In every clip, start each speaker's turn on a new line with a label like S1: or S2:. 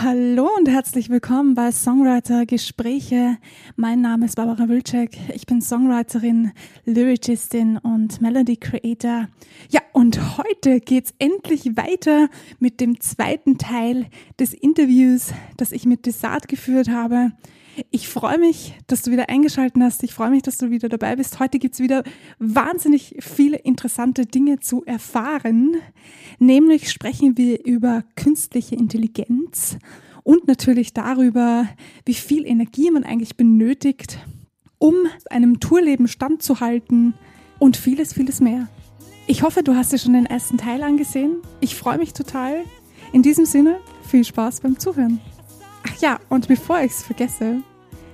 S1: Hallo und herzlich willkommen bei Songwriter Gespräche. Mein Name ist Barbara Wilczek. Ich bin Songwriterin, Lyricistin und Melody Creator. Ja, und heute geht's endlich weiter mit dem zweiten Teil des Interviews, das ich mit Desart geführt habe. Ich freue mich, dass du wieder eingeschaltet hast. Ich freue mich, dass du wieder dabei bist. Heute gibt's wieder wahnsinnig viele interessante Dinge zu erfahren. Nämlich sprechen wir über künstliche Intelligenz und natürlich darüber, wie viel Energie man eigentlich benötigt, um einem Tourleben standzuhalten und vieles, vieles mehr. Ich hoffe, du hast dir schon den ersten Teil angesehen. Ich freue mich total. In diesem Sinne, viel Spaß beim Zuhören. Ach ja, und bevor ich es vergesse,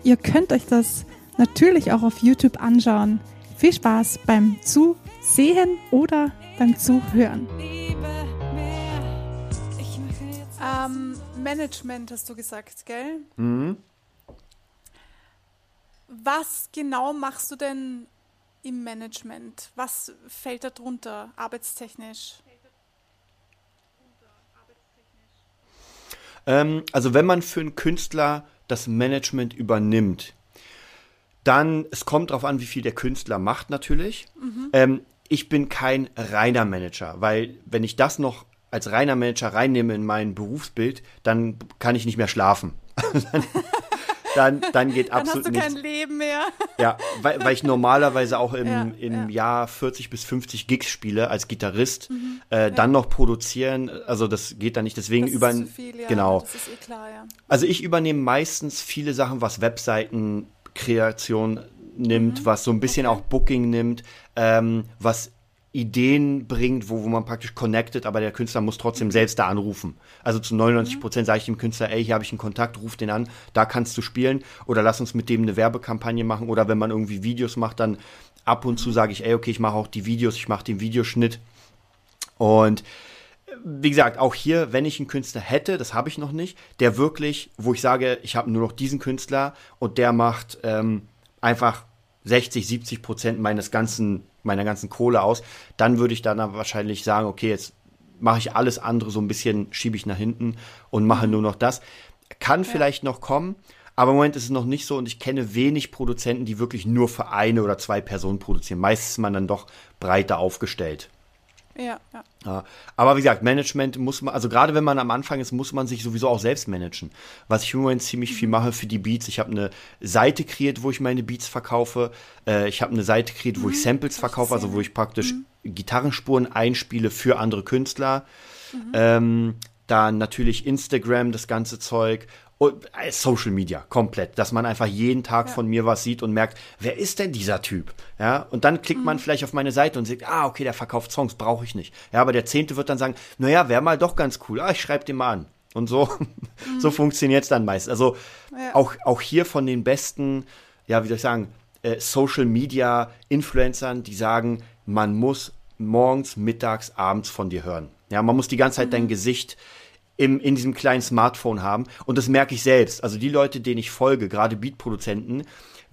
S1: ihr könnt euch das natürlich auch auf YouTube anschauen. Viel Spaß beim Zusehen oder beim Zuhören. Ähm, Management hast du gesagt, gell? Mhm. Was genau machst du denn im Management? Was fällt da drunter, arbeitstechnisch?
S2: Ähm, also wenn man für einen Künstler das Management übernimmt, dann, es kommt darauf an, wie viel der Künstler macht natürlich. Mhm. Ähm, ich bin kein reiner Manager, weil wenn ich das noch als reiner Manager reinnehme in mein Berufsbild, dann kann ich nicht mehr schlafen. dann, dann geht absolut
S1: nichts.
S2: Dann
S1: hast du kein Leben mehr.
S2: Ja, weil, weil ich normalerweise auch im, ja, im ja. Jahr 40 bis 50 Gigs spiele als Gitarrist. Mhm, äh, ja. Dann noch produzieren, also das geht dann nicht. Deswegen über genau.
S1: Das ist eh klar, ja.
S2: Also ich übernehme meistens viele Sachen, was Webseitenkreation nimmt, mhm. was so ein bisschen okay. auch Booking nimmt, ähm, was Ideen bringt, wo, wo man praktisch connected, aber der Künstler muss trotzdem selbst da anrufen. Also zu 99 Prozent sage ich dem Künstler, ey, hier habe ich einen Kontakt, ruf den an, da kannst du spielen oder lass uns mit dem eine Werbekampagne machen oder wenn man irgendwie Videos macht, dann ab und zu sage ich, ey, okay, ich mache auch die Videos, ich mache den Videoschnitt und wie gesagt, auch hier, wenn ich einen Künstler hätte, das habe ich noch nicht, der wirklich, wo ich sage, ich habe nur noch diesen Künstler und der macht ähm, einfach 60, 70 Prozent meines ganzen meiner ganzen Kohle aus, dann würde ich dann wahrscheinlich sagen, okay, jetzt mache ich alles andere so ein bisschen, schiebe ich nach hinten und mache nur noch das. Kann ja. vielleicht noch kommen, aber im Moment ist es noch nicht so und ich kenne wenig Produzenten, die wirklich nur für eine oder zwei Personen produzieren. Meistens ist man dann doch breiter aufgestellt.
S1: Ja, ja.
S2: Aber wie gesagt, Management muss man, also gerade wenn man am Anfang ist, muss man sich sowieso auch selbst managen. Was ich im Moment ziemlich viel mache für die Beats. Ich habe eine Seite kreiert, wo ich meine Beats verkaufe. Äh, ich habe eine Seite kreiert, wo mhm, ich Samples verkaufe, also wo ich praktisch mhm. Gitarrenspuren einspiele für andere Künstler. Mhm. Ähm, dann natürlich Instagram, das ganze Zeug äh, Social Media komplett, dass man einfach jeden Tag ja. von mir was sieht und merkt, wer ist denn dieser Typ? Ja, und dann klickt mhm. man vielleicht auf meine Seite und sagt, ah, okay, der verkauft Songs, brauche ich nicht. Ja, aber der Zehnte wird dann sagen, naja, wäre mal doch ganz cool. Ah, ich schreibe den mal an. Und so, mhm. so funktioniert es dann meist. Also ja. auch, auch hier von den besten, ja, wie soll ich sagen, äh, Social Media Influencern, die sagen, man muss morgens, mittags, abends von dir hören. Ja, man muss die ganze Zeit mhm. dein Gesicht im, in diesem kleinen Smartphone haben. Und das merke ich selbst. Also die Leute, denen ich folge, gerade Beatproduzenten,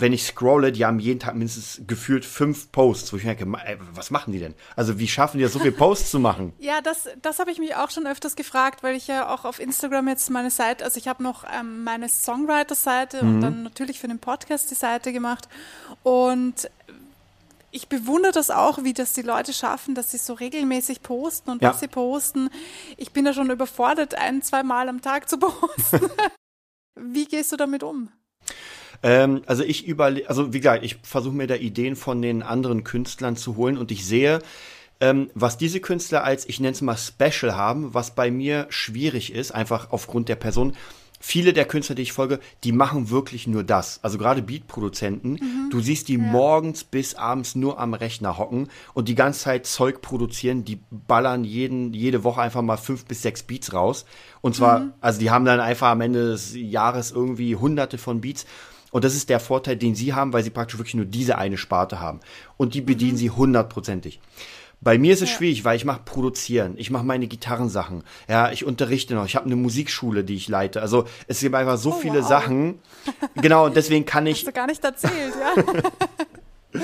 S2: wenn ich scrolle, die haben jeden Tag mindestens gefühlt fünf Posts, wo ich merke, ey, was machen die denn? Also wie schaffen die das, so viele Posts zu machen?
S1: Ja, das, das habe ich mich auch schon öfters gefragt, weil ich ja auch auf Instagram jetzt meine Seite, also ich habe noch ähm, meine Songwriter-Seite mhm. und dann natürlich für den Podcast die Seite gemacht. Und ich bewundere das auch, wie das die Leute schaffen, dass sie so regelmäßig posten und ja. was sie posten. Ich bin da schon überfordert, ein, zwei Mal am Tag zu posten. wie gehst du damit um?
S2: Ähm, also ich überlege, also wie gesagt, ich versuche mir da Ideen von den anderen Künstlern zu holen und ich sehe, ähm, was diese Künstler als, ich nenne es mal Special haben, was bei mir schwierig ist, einfach aufgrund der Person viele der Künstler, die ich folge, die machen wirklich nur das. Also gerade Beatproduzenten, mhm. du siehst die ja. morgens bis abends nur am Rechner hocken und die ganze Zeit Zeug produzieren, die ballern jeden, jede Woche einfach mal fünf bis sechs Beats raus. Und zwar, mhm. also die haben dann einfach am Ende des Jahres irgendwie hunderte von Beats. Und das ist der Vorteil, den sie haben, weil sie praktisch wirklich nur diese eine Sparte haben. Und die bedienen mhm. sie hundertprozentig. Bei mir ist es ja. schwierig, weil ich mache Produzieren, ich mache meine Gitarrensachen, ja, ich unterrichte noch, ich habe eine Musikschule, die ich leite. Also es gibt einfach so oh, viele wow. Sachen. Genau, und deswegen kann ich.
S1: Hast du gar nicht erzählt, ja.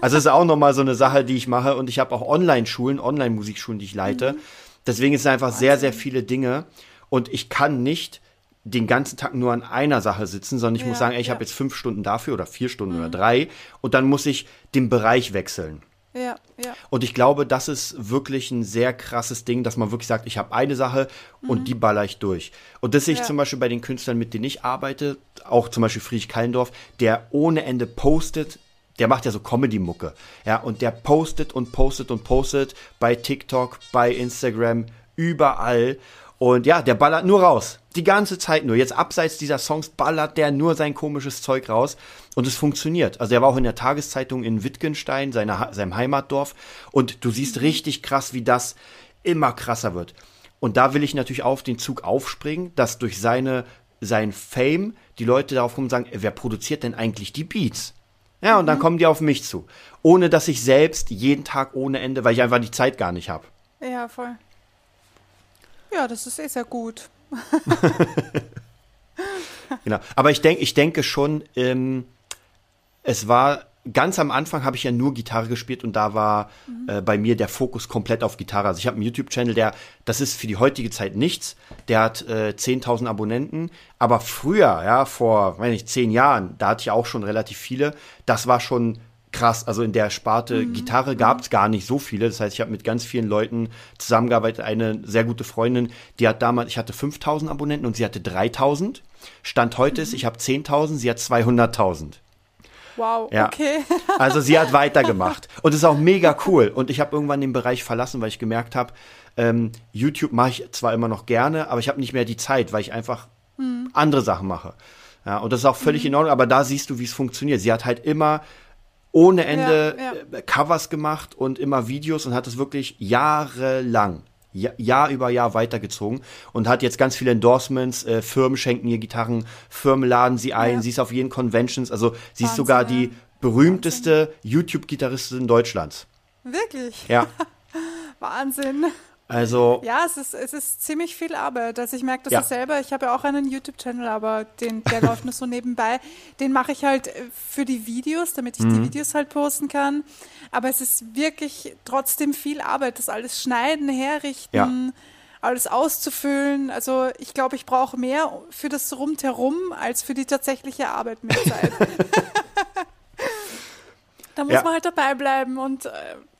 S2: also es ist auch nochmal so eine Sache, die ich mache. Und ich habe auch Online-Schulen, Online-Musikschulen, die ich leite. Mhm. Deswegen ist es einfach Wahnsinn. sehr, sehr viele Dinge. Und ich kann nicht den ganzen Tag nur an einer Sache sitzen, sondern ich
S1: Ja,
S2: muss sagen, ey, ich
S1: ja.
S2: habe jetzt fünf Stunden dafür oder vier Stunden oder drei und dann muss ich den Bereich wechseln.
S1: Ja, ja.
S2: Und ich glaube, das ist wirklich ein sehr krasses Ding, dass man wirklich sagt, ich habe eine Sache und die baller ich durch. Und das sehe ich
S1: Ja.
S2: zum Beispiel bei den Künstlern, mit denen ich arbeite, auch zum Beispiel Friedrich Kallendorf, der ohne Ende postet, der macht ja so Comedy-Mucke, ja, und der postet und postet und postet bei TikTok, bei Instagram, überall. Und ja, der ballert nur raus. Die ganze Zeit nur. Jetzt abseits dieser Songs ballert der nur sein komisches Zeug raus. Und es funktioniert. Also er war auch in der Tageszeitung in Wittgenstein, seiner, seinem Heimatdorf. Und du siehst richtig krass, wie das immer krasser wird. Und da will ich natürlich auf den Zug aufspringen, dass durch seine, sein Fame die Leute darauf kommen und sagen, wer produziert denn eigentlich die Beats? Ja, und dann kommen die auf mich zu. Ohne dass ich selbst jeden Tag ohne Ende, weil ich einfach die Zeit gar nicht habe.
S1: Ja, voll. Ja, das ist eh sehr gut.
S2: Genau. Aber ich denke, ich denke schon, ähm, es war ganz am Anfang habe ich ja nur Gitarre gespielt und da war äh, bei mir der Fokus komplett auf Gitarre. Also ich habe einen YouTube-Channel, der, das ist für die heutige Zeit nichts. Der hat äh, 10.000 Abonnenten. Aber früher, ja, vor, weiß nicht, zehn Jahren, da hatte ich auch schon relativ viele. Das war schon krass. Also in der Sparte Gitarre gab es gar nicht so viele. Das heißt, ich habe mit ganz vielen Leuten zusammengearbeitet. Eine sehr gute Freundin, die hat damals, ich hatte 5000 Abonnenten und sie hatte 3000. Stand heute ist, ich habe 10.000, sie hat 200.000.
S1: Wow,
S2: Ja.
S1: okay.
S2: Also sie hat weitergemacht. Und es ist auch mega cool. Und ich habe irgendwann den Bereich verlassen, weil ich gemerkt habe, ähm, YouTube mache ich zwar immer noch gerne, aber ich habe nicht mehr die Zeit, weil ich einfach andere Sachen mache. Ja, und das ist auch völlig in Ordnung, aber da siehst du, wie es funktioniert. Sie hat halt immer ohne Ende
S1: Ja, ja.
S2: äh, Covers gemacht und immer Videos und hat es wirklich jahrelang, ja, Jahr über Jahr weitergezogen und hat jetzt ganz viele Endorsements, äh, Firmen schenken ihr Gitarren, Firmen laden sie ein,
S1: Ja.
S2: sie ist auf jeden Conventions, also sie ist
S1: Wahnsinn,
S2: sogar
S1: ja.
S2: die berühmteste YouTube-Gitarristin Deutschlands.
S1: Wirklich.
S2: Ja,
S1: Wahnsinn.
S2: Also
S1: Ja, es ist, es ist ziemlich viel Arbeit. Also ich merke das
S2: Ja.
S1: selber. Ich habe ja auch einen YouTube-Channel, aber den, der läuft nur so nebenbei. Den mache ich halt äh, für die Videos, damit ich die
S2: Mhm.
S1: Videos halt posten kann. Aber es ist wirklich trotzdem viel Arbeit, das alles schneiden, herrichten,
S2: Ja.
S1: alles auszufüllen. Also ich glaube, ich brauche mehr für das Rundherum als für die tatsächliche Arbeit mit Zeit. da muss
S2: Ja.
S1: man halt dabei bleiben und äh,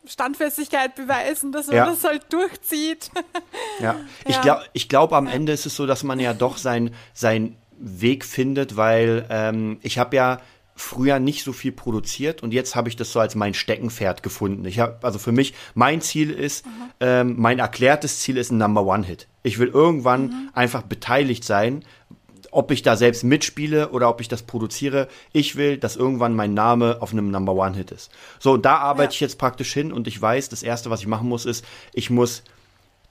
S1: Standfestigkeit beweisen, dass man
S2: Ja.
S1: das halt durchzieht.
S2: Ja, ich
S1: Ja.
S2: glaube, ich glaub, am Ende ist es so, dass man ja doch sein, sein Weg findet, weil ähm, ich habe ja früher nicht so viel produziert und jetzt habe ich das so als mein Steckenpferd gefunden. Ich habe also für mich mein Ziel ist, ähm, mein erklärtes Ziel ist ein Number One Hit. Ich will irgendwann einfach beteiligt sein, ob ich da selbst mitspiele oder ob ich das produziere. Ich will, dass irgendwann mein Name auf einem Number One Hit ist. So, da arbeite
S1: Ja.
S2: ich jetzt praktisch hin und ich weiß, das erste, was ich machen muss, ist, ich muss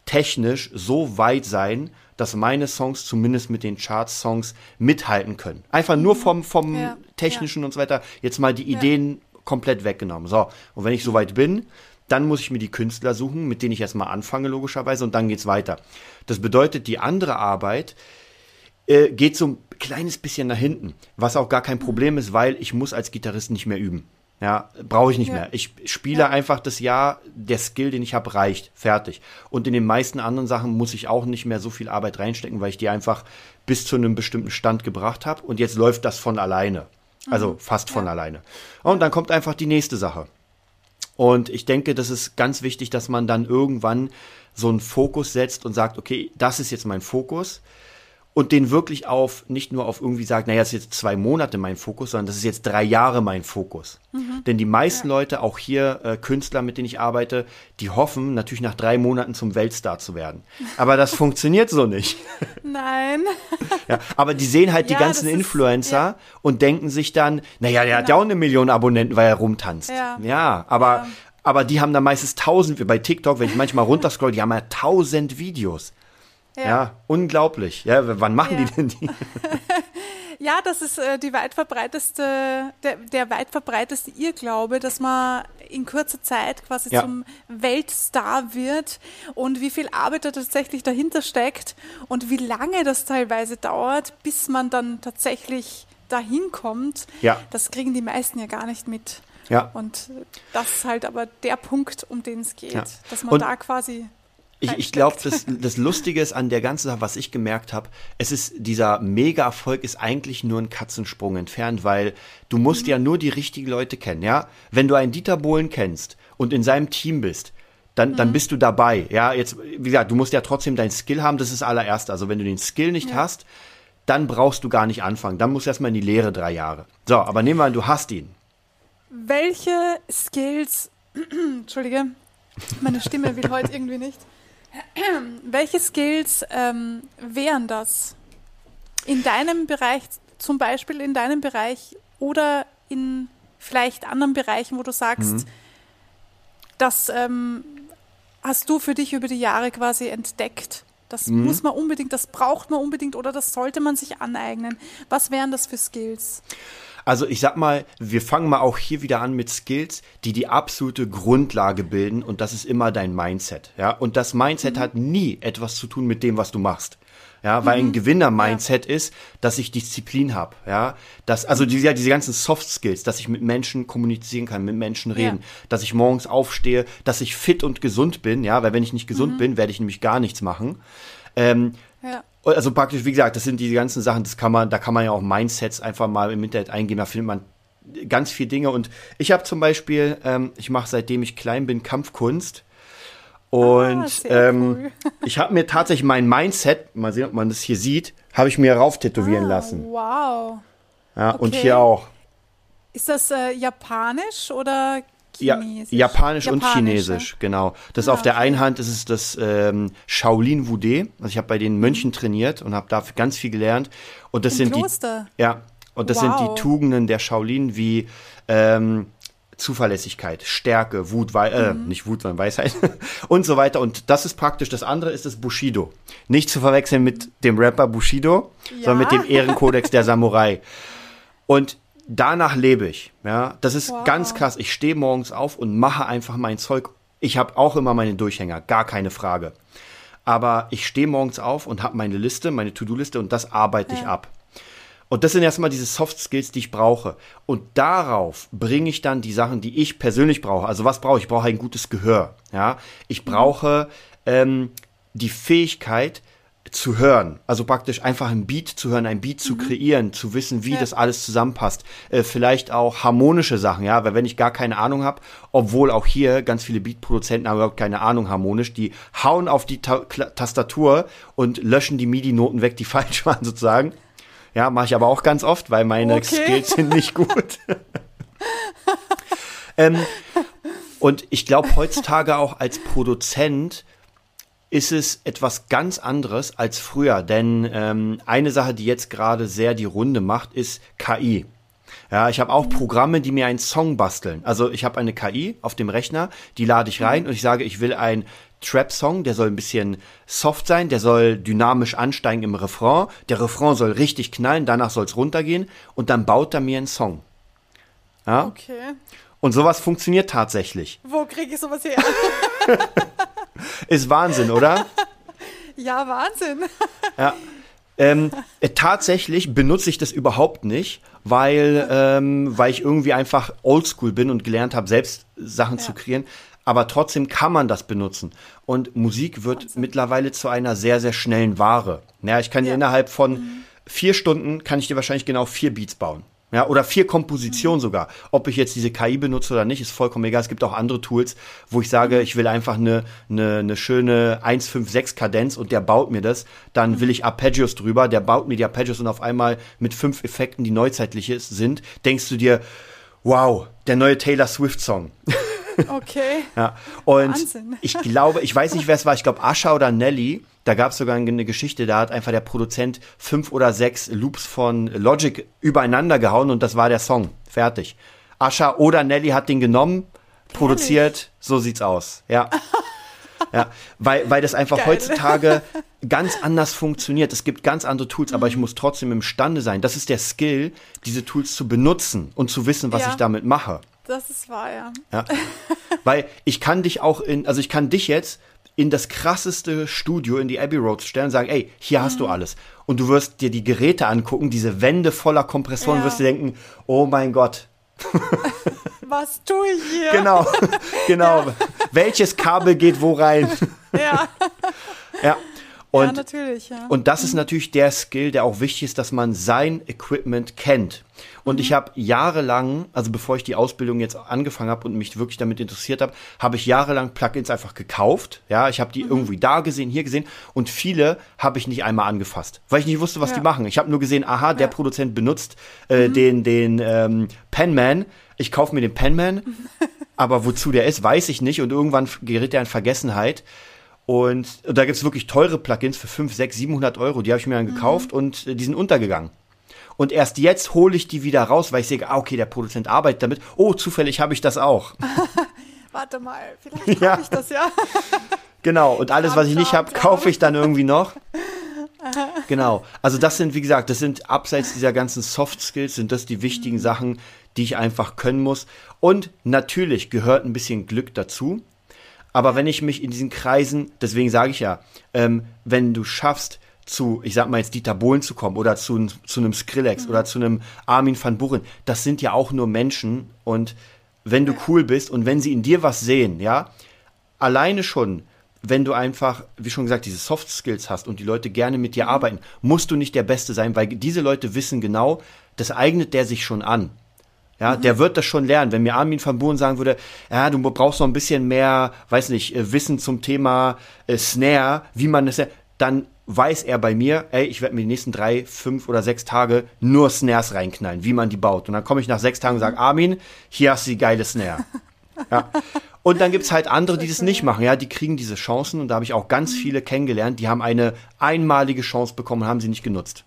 S2: technisch so weit sein, dass meine Songs zumindest mit den Charts-Songs mithalten können. Einfach nur vom, vom
S1: Mhm. Ja,
S2: technischen und so weiter. Jetzt mal die Ideen komplett weggenommen. So, und wenn ich soweit bin, dann muss ich mir die Künstler suchen, mit denen ich erstmal anfange, logischerweise, und dann geht's weiter. Das bedeutet, die andere Arbeit äh, geht so ein kleines bisschen nach hinten, was auch gar kein Problem ist, weil ich muss als Gitarrist nicht mehr üben. Ja, brauche ich nicht
S1: Ja.
S2: mehr. Ich spiele einfach das Jahr, der Skill, den ich habe, reicht, fertig. Und in den meisten anderen Sachen muss ich auch nicht mehr so viel Arbeit reinstecken, weil ich die einfach bis zu einem bestimmten Stand gebracht habe und jetzt läuft das von alleine. Also fast von alleine. Und dann kommt einfach die nächste Sache. Und ich denke, das ist ganz wichtig, dass man dann irgendwann so einen Fokus setzt und sagt, okay, das ist jetzt mein Fokus. Und den wirklich auf, nicht nur auf irgendwie sagt, naja, das ist jetzt zwei Monate mein Fokus, sondern das ist jetzt drei Jahre mein Fokus. Denn die meisten Leute, auch hier äh, Künstler, mit denen ich arbeite, die hoffen natürlich nach drei Monaten zum Weltstar zu werden. Aber das funktioniert so nicht.
S1: Nein.
S2: Ja, aber die sehen halt die
S1: Ja,
S2: ganzen
S1: das ist-
S2: Influencer
S1: ja.
S2: und denken sich dann, naja, der hat ja auch eine Million Abonnenten, weil er rumtanzt.
S1: Ja.
S2: aber,
S1: Ja.
S2: aber die haben dann meistens tausend, bei TikTok, wenn ich manchmal runterscroll, die haben ja tausend Videos. Ja, unglaublich. Ja, wann machen
S1: Ja.
S2: die denn die?
S1: Ja, das ist äh, die weit verbreiteste, der, der weit verbreiteste Irrglaube, dass man in kurzer Zeit quasi
S2: Ja.
S1: zum Weltstar wird und wie viel Arbeit da tatsächlich dahinter steckt und wie lange das teilweise dauert, bis man dann tatsächlich dahin kommt.
S2: Ja.
S1: Das kriegen die meisten ja gar nicht mit.
S2: Ja.
S1: Und das ist halt aber der Punkt, um den es geht,
S2: Ja.
S1: dass man
S2: Und-
S1: da quasi
S2: ich, ich glaube, das, das Lustige ist an der ganzen Sache, was ich gemerkt habe, es ist, dieser Mega-Erfolg ist eigentlich nur ein Katzensprung entfernt, weil du musst mhm. ja nur die richtigen Leute kennen, ja? Wenn du einen Dieter Bohlen kennst und in seinem Team bist, dann, mhm. dann bist du dabei. Ja, jetzt, wie gesagt, du musst ja trotzdem dein Skill haben, das ist das allererste. Also wenn du den Skill nicht ja. hast, dann brauchst du gar nicht anfangen. Dann musst du erstmal in die Lehre drei Jahre. So, aber nehmen wir an, du hast ihn.
S1: Welche Skills, Entschuldige, meine Stimme will heute irgendwie nicht. Welche Skills ähm, wären das? In deinem Bereich, zum Beispiel in deinem Bereich oder in vielleicht anderen Bereichen, wo du sagst, mhm. das ähm, hast du für dich über die Jahre quasi entdeckt. Das mhm. muss man unbedingt, das braucht man unbedingt oder das sollte man sich aneignen. Was wären das für Skills?
S2: Also ich sag mal, wir fangen mal auch hier wieder an mit Skills, die die absolute Grundlage bilden und das ist immer dein Mindset. Ja, und das Mindset mhm. hat nie etwas zu tun mit dem, was du machst. Ja, weil mhm. ein Gewinner-Mindset ja. ist, dass ich Disziplin habe. Ja, dass, also diese, diese ganzen Soft Skills, dass ich mit Menschen kommunizieren kann, mit Menschen reden, ja. dass ich morgens aufstehe, dass ich fit und gesund bin. Ja, weil wenn ich nicht gesund mhm. bin, werde ich nämlich gar nichts machen. Ähm, ja. Also praktisch, wie gesagt, das sind diese ganzen Sachen, das kann man, da kann man ja auch Mindsets einfach mal im Internet eingeben, da findet man ganz viele Dinge. Und ich habe zum Beispiel, ähm, ich mache seitdem ich klein bin Kampfkunst. Und ah, ähm, cool. ich habe mir tatsächlich mein Mindset, mal sehen, ob man das hier sieht, habe ich mir rauf tätowieren ah, lassen.
S1: Wow.
S2: Ja, okay. und hier auch.
S1: Ist das äh, japanisch oder.
S2: Ja, Japanisch, Japanisch und Chinesisch, ja? genau. Das ah, auf der einen Hand ist es das ähm, Shaolin Wudé. Also ich habe bei den Mönchen trainiert und habe da ganz viel gelernt. Und das Im sind Kloster. die ja und das wow. sind die Tugenden der Shaolin wie ähm, Zuverlässigkeit, Stärke, Wut, Wei äh, mhm. nicht Wut, sondern Weisheit und so weiter. Und das ist praktisch. Das andere ist das Bushido. Nicht zu verwechseln mit dem Rapper Bushido, ja? sondern mit dem Ehrenkodex der Samurai. Und danach lebe ich. Ja, das ist wow. ganz krass. Ich stehe morgens auf und mache einfach mein Zeug. Ich habe auch immer meine Durchhänger, gar keine Frage. Aber ich stehe morgens auf und habe meine Liste, meine To-Do-Liste und das arbeite ja. ich ab. Und das sind erstmal diese Soft Skills, die ich brauche. Und darauf bringe ich dann die Sachen, die ich persönlich brauche. Also was brauche ich? Ich brauche ein gutes Gehör. Ja, ich brauche ähm, die Fähigkeit, zu hören. Also praktisch einfach ein Beat zu hören, ein Beat zu mhm. kreieren, zu wissen, wie ja. das alles zusammenpasst. Äh, vielleicht auch harmonische Sachen, ja, weil wenn ich gar keine Ahnung habe, obwohl auch hier ganz viele Beat-Produzenten haben überhaupt keine Ahnung harmonisch, die hauen auf die Ta Tastatur und löschen die MIDI-Noten weg, die falsch waren sozusagen. Ja, mache ich aber auch ganz oft, weil meine okay. Skills sind nicht gut. ähm, und ich glaube heutzutage auch als Produzent ist es etwas ganz anderes als früher. Denn ähm, eine Sache, die jetzt gerade sehr die Runde macht, ist KI. Ja, ich habe auch Programme, die mir einen Song basteln. Also ich habe eine KI auf dem Rechner, die lade ich rein und ich sage, ich will einen Trap-Song, der soll ein bisschen soft sein, der soll dynamisch ansteigen im Refrain, der Refrain soll richtig knallen, danach soll es runtergehen und dann baut er mir einen Song. Ja? Okay. Und sowas funktioniert tatsächlich.
S1: Wo kriege ich sowas her?
S2: Ist Wahnsinn, oder?
S1: Ja, Wahnsinn.
S2: Ja. Ähm, äh, tatsächlich benutze ich das überhaupt nicht, weil, ähm, weil ich irgendwie einfach oldschool bin und gelernt habe, selbst Sachen ja. zu kreieren. Aber trotzdem kann man das benutzen. Und Musik wird Wahnsinn. mittlerweile zu einer sehr, sehr schnellen Ware. Ja, ich kann ja. innerhalb von mhm. vier Stunden kann ich dir wahrscheinlich genau vier Beats bauen. Ja, oder vier Kompositionen sogar. Ob ich jetzt diese KI benutze oder nicht, ist vollkommen egal. Es gibt auch andere Tools, wo ich sage, ich will einfach eine, eine, eine schöne 156 Kadenz und der baut mir das. Dann will ich Arpeggios drüber, der baut mir die Arpeggios und auf einmal mit fünf Effekten, die neuzeitlich sind, denkst du dir, wow, der neue Taylor Swift Song.
S1: Okay.
S2: ja. Und Wahnsinn. ich glaube, ich weiß nicht, wer es war, ich glaube Asha oder Nelly, da gab es sogar eine Geschichte, da hat einfach der Produzent fünf oder sechs Loops von Logic übereinander gehauen und das war der Song. Fertig. Asha oder Nelly hat den genommen, produziert, so sieht's aus. Ja. ja, weil, weil das einfach Geil. heutzutage ganz anders funktioniert. Es gibt ganz andere Tools, aber ich mhm. muss trotzdem imstande sein. Das ist der Skill, diese Tools zu benutzen und zu wissen, was ja. ich damit mache.
S1: Das ist wahr, ja.
S2: ja. Weil ich kann dich auch in, also ich kann dich jetzt in das krasseste Studio in die Abbey Road stellen und sagen, ey, hier hast du mhm. alles. Und du wirst dir die Geräte angucken, diese Wände voller Kompressoren, ja. wirst dir denken, oh mein Gott.
S1: Was tue ich hier?
S2: Genau, genau. Ja. welches Kabel geht wo rein.
S1: Ja.
S2: ja. Und,
S1: ja, natürlich, ja.
S2: Und das ist natürlich der Skill, der auch wichtig ist, dass man sein Equipment kennt. Und mhm. ich habe jahrelang, also bevor ich die Ausbildung jetzt angefangen habe und mich wirklich damit interessiert habe, habe ich jahrelang Plugins einfach gekauft. Ja, ich habe die mhm. irgendwie da gesehen, hier gesehen und viele habe ich nicht einmal angefasst, weil ich nicht wusste, was ja. die machen. Ich habe nur gesehen, aha, der ja. Produzent benutzt äh, mhm. den den ähm, Penman. Ich kaufe mir den Penman, aber wozu der ist, weiß ich nicht und irgendwann gerät er in Vergessenheit. Und da gibt's wirklich teure Plugins für 5, 6, 700 Euro. Die habe ich mir dann mhm. gekauft und äh, die sind untergegangen. Und erst jetzt hole ich die wieder raus, weil ich sehe, ah, okay, der Produzent arbeitet damit. Oh, zufällig habe ich das auch.
S1: Warte mal, vielleicht ja. habe ich das ja.
S2: genau, und alles, was ich nicht habe, kaufe ich dann irgendwie noch. genau. Also das sind, wie gesagt, das sind abseits dieser ganzen Soft Skills, sind das die wichtigen mhm. Sachen, die ich einfach können muss. Und natürlich gehört ein bisschen Glück dazu. Aber wenn ich mich in diesen Kreisen, deswegen sage ich ja, ähm, wenn du schaffst, zu, ich sag mal jetzt Dieter Bohlen zu kommen oder zu, zu einem Skrillex mhm. oder zu einem Armin van Buren, das sind ja auch nur Menschen und wenn du cool bist und wenn sie in dir was sehen, ja, alleine schon, wenn du einfach, wie schon gesagt, diese Soft Skills hast und die Leute gerne mit dir mhm. arbeiten, musst du nicht der Beste sein, weil diese Leute wissen genau, das eignet der sich schon an. Ja, mhm. der wird das schon lernen. Wenn mir Armin van Buren sagen würde, ja, du brauchst noch ein bisschen mehr, weiß nicht, äh, Wissen zum Thema äh, Snare, wie man das, dann weiß er bei mir, ey, ich werde mir die nächsten drei, fünf oder sechs Tage nur Snares reinknallen, wie man die baut. Und dann komme ich nach sechs Tagen und sage, Armin, hier hast du die geile Snare. ja. Und dann gibt's halt andere, die das nicht machen, ja, die kriegen diese Chancen und da habe ich auch ganz mhm. viele kennengelernt, die haben eine einmalige Chance bekommen und haben sie nicht genutzt.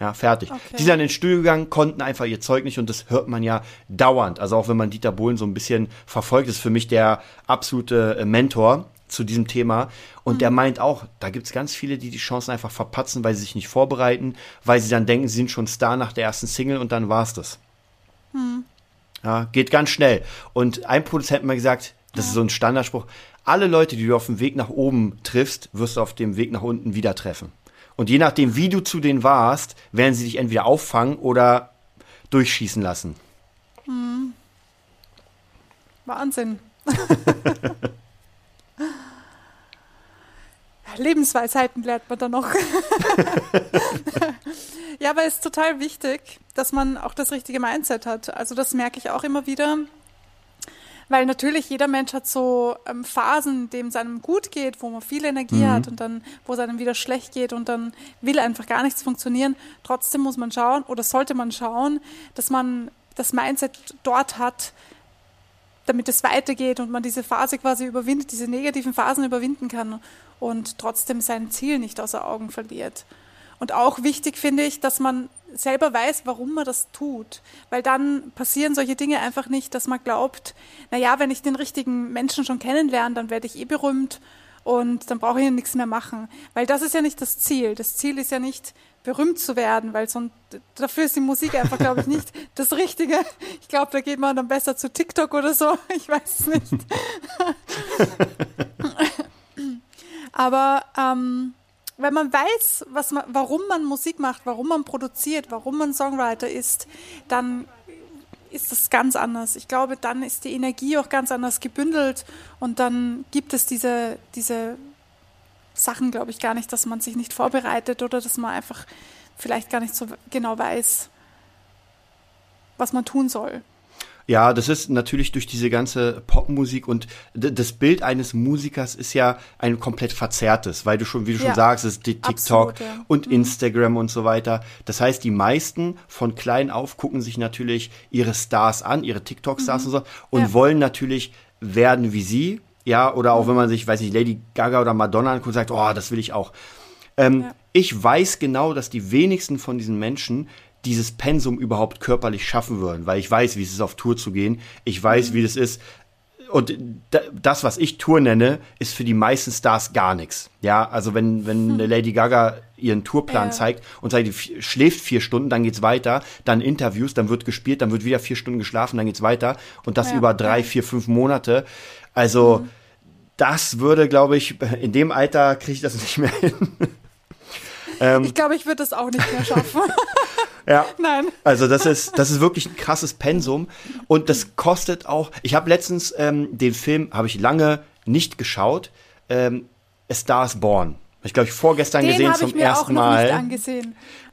S2: Ja, fertig. Okay. Die sind dann ins Studio gegangen, konnten einfach ihr Zeug nicht und das hört man ja dauernd. Also auch wenn man Dieter Bohlen so ein bisschen verfolgt, ist für mich der absolute äh, Mentor zu diesem Thema. Und mhm. der meint auch, da gibt's ganz viele, die die Chancen einfach verpatzen, weil sie sich nicht vorbereiten, weil sie dann denken, sie sind schon Star nach der ersten Single und dann war's das. Mhm. Ja, geht ganz schnell. Und ein Produzent hat mir gesagt, das ja. ist so ein Standardspruch, alle Leute, die du auf dem Weg nach oben triffst, wirst du auf dem Weg nach unten wieder treffen. Und je nachdem, wie du zu denen warst, werden sie dich entweder auffangen oder durchschießen lassen. Hm.
S1: Wahnsinn. Lebensweisheiten lernt man da noch. ja, aber es ist total wichtig, dass man auch das richtige Mindset hat. Also das merke ich auch immer wieder. Weil natürlich jeder Mensch hat so ähm, Phasen, in denen es einem gut geht, wo man viel Energie mhm. hat und dann, wo es einem wieder schlecht geht und dann will einfach gar nichts funktionieren. Trotzdem muss man schauen oder sollte man schauen, dass man das Mindset dort hat, damit es weitergeht und man diese Phase quasi überwindet, diese negativen Phasen überwinden kann und trotzdem sein Ziel nicht außer Augen verliert. Und auch wichtig finde ich, dass man selber weiß, warum man das tut. Weil dann passieren solche Dinge einfach nicht, dass man glaubt, naja, wenn ich den richtigen Menschen schon kennenlerne, dann werde ich eh berühmt und dann brauche ich ja nichts mehr machen. Weil das ist ja nicht das Ziel. Das Ziel ist ja nicht, berühmt zu werden, weil so, dafür ist die Musik einfach, glaube ich, nicht das Richtige. Ich glaube, da geht man dann besser zu TikTok oder so. Ich weiß es nicht. Aber ähm, wenn man weiß, was man, warum man Musik macht, warum man produziert, warum man Songwriter ist, dann ist das ganz anders. Ich glaube, dann ist die Energie auch ganz anders gebündelt und dann gibt es diese, diese Sachen, glaube ich, gar nicht, dass man sich nicht vorbereitet oder dass man einfach vielleicht gar nicht so genau weiß, was man tun soll.
S2: Ja, das ist natürlich durch diese ganze Popmusik und das Bild eines Musikers ist ja ein komplett verzerrtes, weil du schon, wie du ja, schon sagst, es ist die TikTok absolut, ja. und mhm. Instagram und so weiter. Das heißt, die meisten von klein auf gucken sich natürlich ihre Stars an, ihre TikTok-Stars mhm. und so und ja. wollen natürlich werden wie sie. Ja, oder auch mhm. wenn man sich, weiß ich, Lady Gaga oder Madonna anguckt und sagt, oh, das will ich auch. Ähm, ich weiß genau, dass die wenigsten von diesen Menschen dieses Pensum überhaupt körperlich schaffen würden, weil ich weiß, wie es ist, auf Tour zu gehen. Ich weiß, mhm. wie das ist. Und das, was ich Tour nenne, ist für die meisten Stars gar nichts. Ja, also wenn, wenn eine Lady Gaga ihren Tourplan ja. zeigt und sagt, schläft vier Stunden, dann geht's weiter, dann Interviews, dann wird gespielt, dann wird wieder vier Stunden geschlafen, dann geht's weiter und das ja. über drei, vier, fünf Monate. Also, mhm. das würde, glaube ich, in dem Alter kriege ich das nicht mehr hin.
S1: ähm, ich glaube, ich würde das auch nicht mehr schaffen.
S2: Ja. Nein. Also das ist, das ist wirklich ein krasses Pensum und das kostet auch. Ich habe letztens ähm, den Film, habe ich lange nicht geschaut. Ähm, A Star is Born. Ich glaube, ich vorgestern
S1: Den
S2: gesehen zum ersten Mal.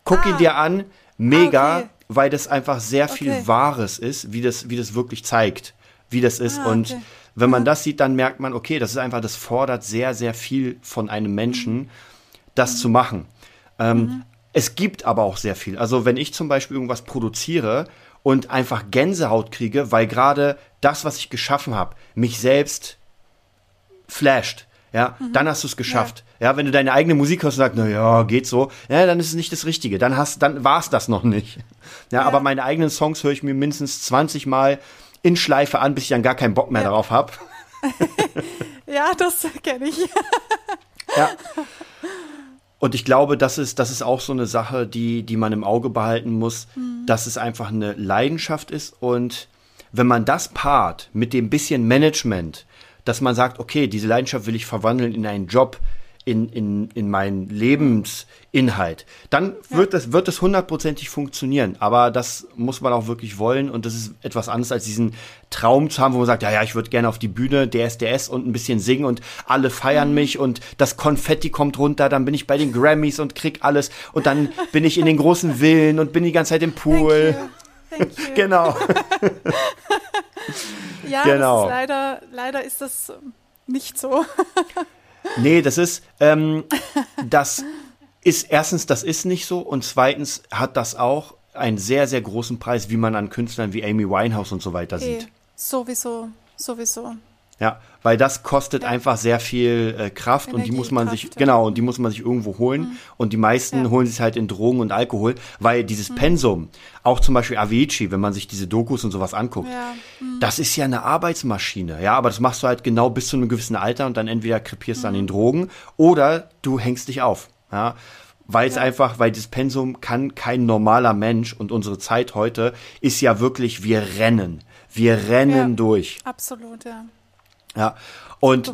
S2: Guck
S1: Ah.
S2: ihn dir an, mega,
S1: okay.
S2: weil das einfach sehr viel
S1: Okay.
S2: Wahres ist, wie das, wie das wirklich zeigt, wie das ist.
S1: Ah,
S2: Und
S1: okay.
S2: wenn man das sieht, dann merkt man, okay, das ist einfach, das fordert sehr, sehr viel von einem Menschen, das zu machen. Ähm, Es gibt aber auch sehr viel. Also wenn ich zum Beispiel irgendwas produziere und einfach Gänsehaut kriege, weil gerade das, was ich geschaffen habe, mich selbst flasht, ja, dann hast du es geschafft. Ja. wenn du deine eigene Musik hörst und sagst, na ja, geht so, ja, dann ist es nicht das Richtige. Dann hast, dann war es das noch nicht. Ja, aber meine eigenen Songs höre ich mir mindestens 20 Mal in Schleife an, bis ich dann gar keinen Bock mehr
S1: Ja.
S2: darauf habe.
S1: Ja, das kenne ich.
S2: Ja. Und ich glaube, das ist, das ist auch so eine Sache, die, die man im Auge behalten muss, dass es einfach eine Leidenschaft ist. Und wenn man das paart mit dem bisschen Management, dass man sagt, okay, diese Leidenschaft will ich verwandeln in einen Job, in, in, in meinen Lebensinhalt, dann wird es wird es hundertprozentig funktionieren. Aber das muss man auch wirklich wollen und das ist etwas anderes als diesen Traum zu haben, wo man sagt, ja, ja, ich würde gerne auf die Bühne, DSDS und ein bisschen singen und alle feiern mich und das Konfetti kommt runter, dann bin ich bei den Grammys und krieg alles und dann bin ich in den großen Villen und bin die ganze Zeit im Pool.
S1: Thank you. Thank you.
S2: Genau.
S1: Ja,
S2: Genau.
S1: Das ist leider, leider ist das nicht so.
S2: Nee, das ist, ähm, das ist erstens, das ist nicht so und zweitens hat das auch einen sehr, sehr großen Preis, wie man an Künstlern wie Amy Winehouse und so weiter
S1: Eh,
S2: sieht.
S1: sowieso, sowieso.
S2: Ja, weil das kostet
S1: Ja.
S2: einfach sehr viel äh, Kraft und die
S1: Energie,
S2: muss man sich,
S1: Kraft, ja.
S2: genau, und die muss man sich irgendwo holen. Und die meisten
S1: Ja.
S2: holen sich halt in Drogen und Alkohol, weil dieses Pensum, auch zum Beispiel Avicii, wenn man sich diese Dokus und sowas anguckt,
S1: Ja.
S2: das ist ja eine Arbeitsmaschine, ja, aber das machst du halt genau bis zu einem gewissen Alter und dann entweder krepierst du an den Drogen oder du hängst dich auf, ja. Weil es einfach, weil das Pensum kann kein normaler Mensch und unsere Zeit heute ist ja wirklich, wir rennen. Wir rennen durch.
S1: Absolut, ja.
S2: Ja. Und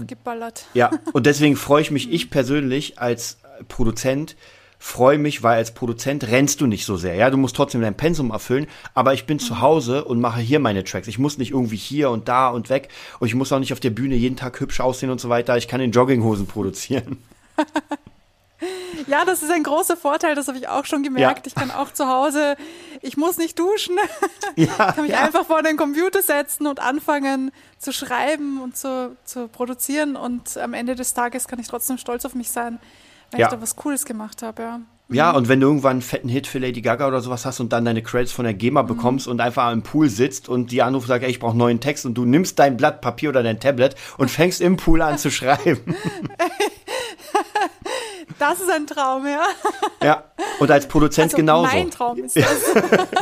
S2: ja, und deswegen freue ich mich, ich persönlich als Produzent freue mich, weil als Produzent rennst du nicht so sehr. Ja, du musst trotzdem dein Pensum erfüllen, aber ich bin zu Hause und mache hier meine Tracks. Ich muss nicht irgendwie hier und da und weg und ich muss auch nicht auf der Bühne jeden Tag hübsch aussehen und so weiter. Ich kann in Jogginghosen produzieren.
S1: Ja, das ist ein großer Vorteil, das habe ich auch schon gemerkt.
S2: Ja.
S1: Ich kann auch zu Hause, ich muss nicht duschen,
S2: Ja,
S1: ich kann mich
S2: ja.
S1: einfach vor den Computer setzen und anfangen zu schreiben und zu, zu produzieren und am Ende des Tages kann ich trotzdem stolz auf mich sein, weil
S2: Ja.
S1: ich da was Cooles gemacht habe, ja.
S2: Ja, und wenn du irgendwann einen fetten Hit für Lady Gaga oder sowas hast und dann deine Credits von der GEMA bekommst und einfach im Pool sitzt und die anruft und sagt, ey, ich brauche neuen Text und du nimmst dein Blatt Papier oder dein Tablet und fängst im Pool an zu schreiben.
S1: Das ist ein Traum, ja.
S2: Ja, und als Produzent
S1: Also
S2: genauso.
S1: mein Traum ist das.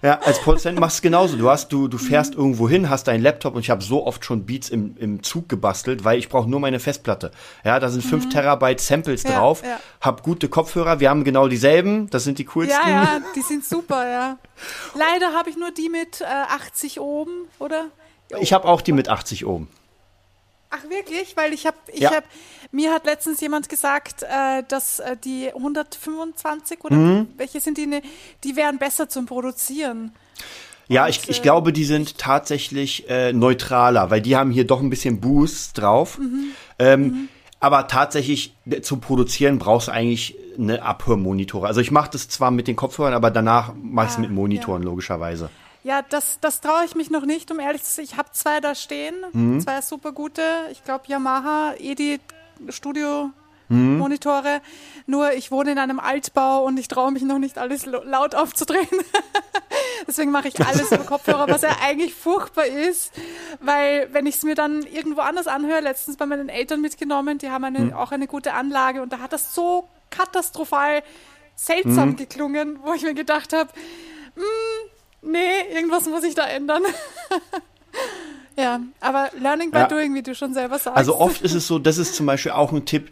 S2: Ja, als Produzent machst du es genauso. Du hast, du, du
S1: Mhm.
S2: fährst irgendwo hin, hast deinen Laptop und ich habe so oft schon Beats im, im Zug gebastelt, weil ich brauche nur meine Festplatte. Ja, da sind 5 Terabyte Samples
S1: Mhm. Ja,
S2: drauf.
S1: ja.
S2: Hab gute Kopfhörer, wir haben genau dieselben, das sind die coolsten.
S1: Ja, ja, die sind super, ja. Leider habe ich nur die mit äh, 80 oben, oder?
S2: Ich habe auch die mit 80 oben.
S1: Ach wirklich? Weil ich habe, ich
S2: Ja.
S1: habe, mir hat letztens jemand gesagt, äh, dass äh, die 125 oder
S2: Mhm.
S1: welche sind die, ne, die wären besser zum Produzieren.
S2: Ja,
S1: Und,
S2: ich, ich
S1: äh,
S2: glaube, die sind tatsächlich äh, neutraler, weil die haben hier doch ein bisschen Boost drauf.
S1: Mhm.
S2: Ähm, Aber tatsächlich zum Produzieren brauchst du eigentlich eine Abhörmonitore. Also ich mache das zwar mit den Kopfhörern, aber danach mache ich es
S1: Ah,
S2: mit Monitoren, logischerweise.
S1: Ja, das, das traue ich mich noch nicht, um ehrlich zu sein. Ich habe zwei da stehen,
S2: Mhm.
S1: zwei super gute. Ich glaube Yamaha, Edit, Studio.
S2: Mhm.
S1: Monitore. Nur ich wohne in einem Altbau und ich traue mich noch nicht alles laut aufzudrehen. Deswegen mache ich alles über Kopfhörer, was ja eigentlich furchtbar ist, weil wenn ich es mir dann irgendwo anders anhöre, letztens bei meinen Eltern mitgenommen, die haben eine,
S2: Mhm.
S1: auch eine gute Anlage und da hat das so katastrophal seltsam
S2: Mhm.
S1: geklungen, wo ich mir gedacht habe, nee, irgendwas muss ich da ändern. ja, aber Learning by
S2: Ja.
S1: Doing, wie du schon selber sagst.
S2: Also oft ist es so, das ist zum Beispiel auch ein Tipp,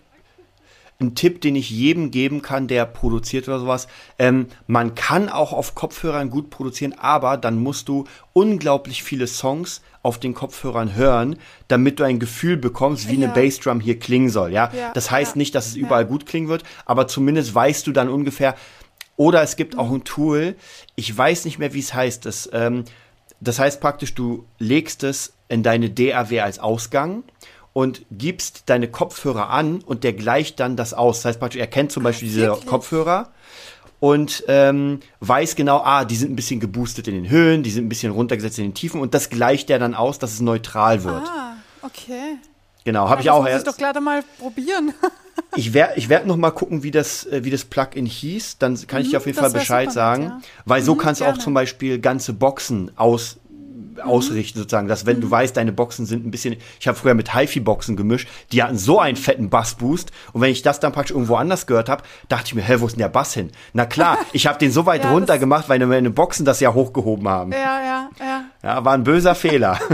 S2: ein Tipp, den ich jedem geben kann, der produziert oder sowas. Ähm, man kann auch auf Kopfhörern gut produzieren, aber dann musst du unglaublich viele Songs auf den Kopfhörern hören, damit du ein Gefühl bekommst, wie
S1: Ja.
S2: eine Bassdrum hier klingen soll. Ja,
S1: Ja,
S2: das heißt
S1: ja,
S2: nicht, dass es überall gut klingen wird, aber zumindest weißt du dann ungefähr. Oder es gibt auch ein Tool, ich weiß nicht mehr, wie es heißt. Das, ähm, das heißt praktisch, du legst es in deine DAW als Ausgang und gibst deine Kopfhörer an und der gleicht dann das aus. Das heißt praktisch, er kennt zum Beispiel diese
S3: wirklich?
S2: Kopfhörer und ähm, weiß genau, ah, die sind ein bisschen geboostet in den Höhen, die sind ein bisschen runtergesetzt in den Tiefen und das gleicht er dann aus, dass es neutral wird.
S3: Ah, okay.
S2: Genau, habe ich
S3: das
S2: auch
S3: muss
S2: erst.
S3: ich doch gleich mal probieren.
S2: Ich werde ich werd noch mal gucken, wie das, äh, wie das Plugin hieß. Dann kann ich dir auf jeden
S3: Mhm,
S2: Fall Bescheid sagen.
S3: ja.
S2: Weil so
S3: Mhm,
S2: kannst du auch.
S3: Mhm.
S2: zum Beispiel ganze Boxen aus, ausrichten, sozusagen. Dass wenn du weißt, deine Boxen sind ein bisschen. Ich habe früher mit HiFi-Boxen gemischt, die hatten so einen fetten Bassboost. Und wenn ich das dann praktisch irgendwo anders gehört habe, dachte ich mir, hä, wo ist denn der Bass hin? Na klar, ich habe den so weit
S3: Ja,
S2: runter gemacht, weil meine Boxen das ja hochgehoben haben.
S3: Ja, ja, ja.
S2: Ja, war ein böser Fehler.